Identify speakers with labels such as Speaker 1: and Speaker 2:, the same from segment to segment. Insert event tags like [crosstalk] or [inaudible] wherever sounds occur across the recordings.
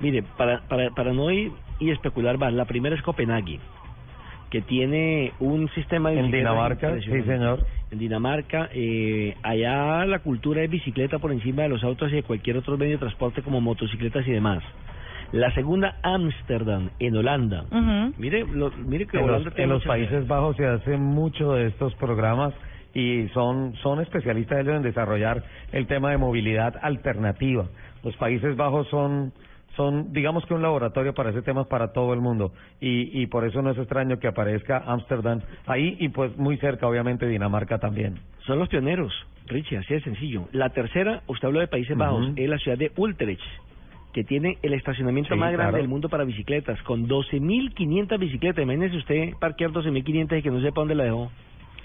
Speaker 1: Mire, para, para, para no ir y especular más, la primera es Copenhague, que tiene un sistema de
Speaker 2: En Dinamarca, sí, señor.
Speaker 1: En Dinamarca, eh, allá la cultura es bicicleta por encima de los autos y de cualquier otro medio de transporte como motocicletas y demás. La segunda, Ámsterdam, en Holanda. Mire, lo, mire que
Speaker 2: En
Speaker 1: Holanda
Speaker 2: los,
Speaker 1: tiene
Speaker 2: en los Países Bajos se hace mucho de estos programas y son, son especialistas ellos en desarrollar el tema de movilidad alternativa. Los Países Bajos son, son digamos que un laboratorio para ese tema para todo el mundo y, y por eso no es extraño que aparezca Ámsterdam ahí y pues muy cerca obviamente Dinamarca también.
Speaker 1: Son los pioneros, Richie, así de sencillo. La tercera, usted habló de Países Bajos, es la ciudad de Utrecht, que tiene el estacionamiento
Speaker 2: Sí,
Speaker 1: más grande
Speaker 2: claro.
Speaker 1: del mundo para bicicletas, con 12.500 bicicletas. Imagínese usted parquear 12.500 y que no sepa dónde la dejó.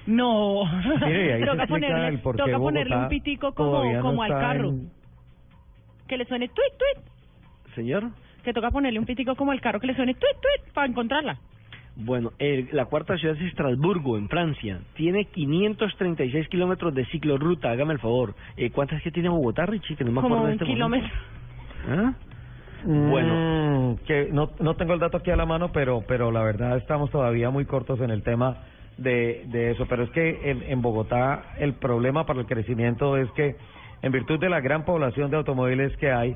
Speaker 3: No. [laughs]
Speaker 2: Mire, ahí [laughs]
Speaker 3: toca ponerle, toca ponerle un pitico como,
Speaker 2: no
Speaker 3: como al carro.
Speaker 2: en-
Speaker 3: Que le suene tweet, tweet.
Speaker 1: Señor.
Speaker 3: Que toca ponerle un pitico como al carro que le suene tweet, tweet para encontrarla.
Speaker 1: Bueno, el- la cuarta ciudad es Estrasburgo, en Francia. Tiene 536 kilómetros de ciclorruta, hágame el favor. Eh, ¿Cuántas que tiene Bogotá, Richie? Que no me acuerdo
Speaker 3: un
Speaker 1: en este
Speaker 3: kilómetro.
Speaker 1: ¿Ah? Bueno.
Speaker 2: Mm, que no, no tengo el dato aquí a la mano, pero, pero la verdad estamos todavía muy cortos en el tema de, de eso. Pero es que en, en Bogotá el problema para el crecimiento es que en virtud de la gran población de automóviles que hay,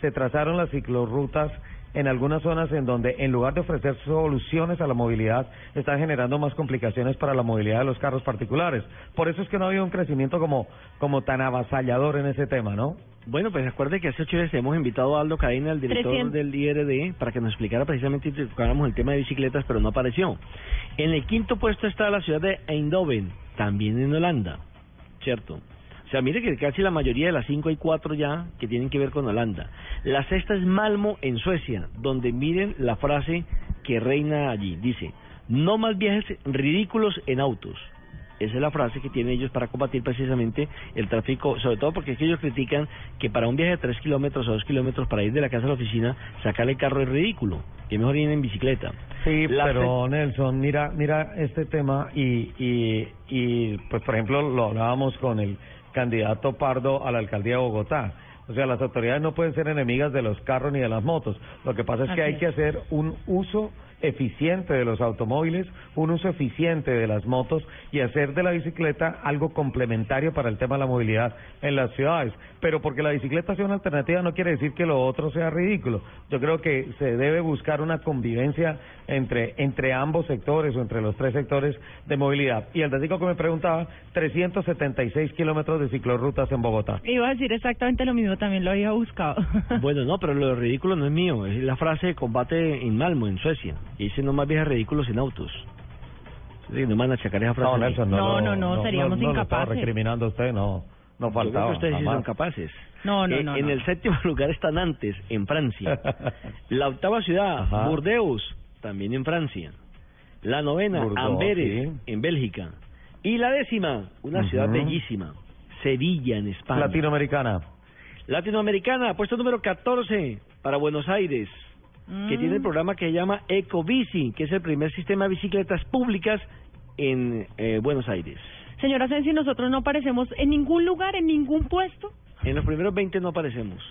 Speaker 2: se trazaron las ciclorrutas en algunas zonas en donde en lugar de ofrecer soluciones a la movilidad, están generando más complicaciones para la movilidad de los carros particulares. Por eso es que no ha habido un crecimiento como, como tan avasallador en ese tema, ¿no?
Speaker 1: Bueno, pues recuerde que hace ocho días hemos invitado a Aldo Cadena, el director
Speaker 3: 300.
Speaker 1: del IRD, para que nos explicara precisamente y tocáramos el tema de bicicletas, pero no apareció. En el quinto puesto está la ciudad de Eindhoven, también en Holanda, ¿cierto? O sea, mire que casi la mayoría de las cinco hay cuatro ya que tienen que ver con Holanda. La sexta es Malmo, en Suecia, donde miren la frase que reina allí. Dice, no más viajes ridículos en autos. Esa es la frase que tienen ellos para combatir precisamente el tráfico, sobre todo porque es que ellos critican que para un viaje de 3 kilómetros o 2 kilómetros para ir de la casa a la oficina, sacar el carro es ridículo, que mejor ir en bicicleta.
Speaker 2: Sí,
Speaker 1: La
Speaker 2: pero Nelson, mira, mira este tema y, y, y, pues por ejemplo lo hablábamos con el candidato Pardo a la alcaldía de Bogotá. O sea, las autoridades no pueden ser enemigas de los carros ni de las motos. Lo que pasa es que
Speaker 3: Así
Speaker 2: hay
Speaker 3: es.
Speaker 2: que hacer un uso eficiente de los automóviles, un uso eficiente de las motos y hacer de la bicicleta algo complementario para el tema de la movilidad en las ciudades. Pero porque la bicicleta sea una alternativa no quiere decir que lo otro sea ridículo. Yo creo que se debe buscar una convivencia entre, entre ambos sectores o entre los tres sectores de movilidad. Y el datico que me preguntaba, 376 kilómetros de ciclorrutas en Bogotá.
Speaker 3: Iba a decir exactamente lo mismo, también lo había buscado. [laughs]
Speaker 1: Bueno, no, pero lo ridículo no es mío, es la frase de combate en Malmo, en Suecia. Y dice no más viajes ridículos en autos. Sí, no me van a achacar esa frase.
Speaker 2: No, Nelson, no,
Speaker 3: No,
Speaker 2: lo-
Speaker 3: no, no, seríamos
Speaker 2: no, no
Speaker 3: incapaces.
Speaker 2: recriminando a usted, no, no
Speaker 1: Yo creo
Speaker 2: faltaba.
Speaker 1: que ustedes son capaces.
Speaker 3: No, no,
Speaker 1: Eh,
Speaker 3: no,
Speaker 1: En
Speaker 3: no.
Speaker 1: el séptimo [laughs] lugar está Nantes, en Francia. La octava ciudad,
Speaker 2: Ajá.
Speaker 1: Burdeos, también en Francia. La novena,
Speaker 2: Burdeos,
Speaker 1: Amberes,
Speaker 2: sí.
Speaker 1: en Bélgica. Y la décima, una
Speaker 2: Ujú.
Speaker 1: ciudad bellísima, Sevilla, en España.
Speaker 2: Latinoamericana.
Speaker 1: Latinoamericana, puesto número 14 para Buenos Aires, que
Speaker 3: Mm.
Speaker 1: tiene el programa que se llama Ecobici, que es el primer sistema de bicicletas públicas en eh, Buenos Aires.
Speaker 3: Señora Sensi, nosotros no aparecemos en ningún lugar, en ningún puesto.
Speaker 1: En los primeros 20 no aparecemos.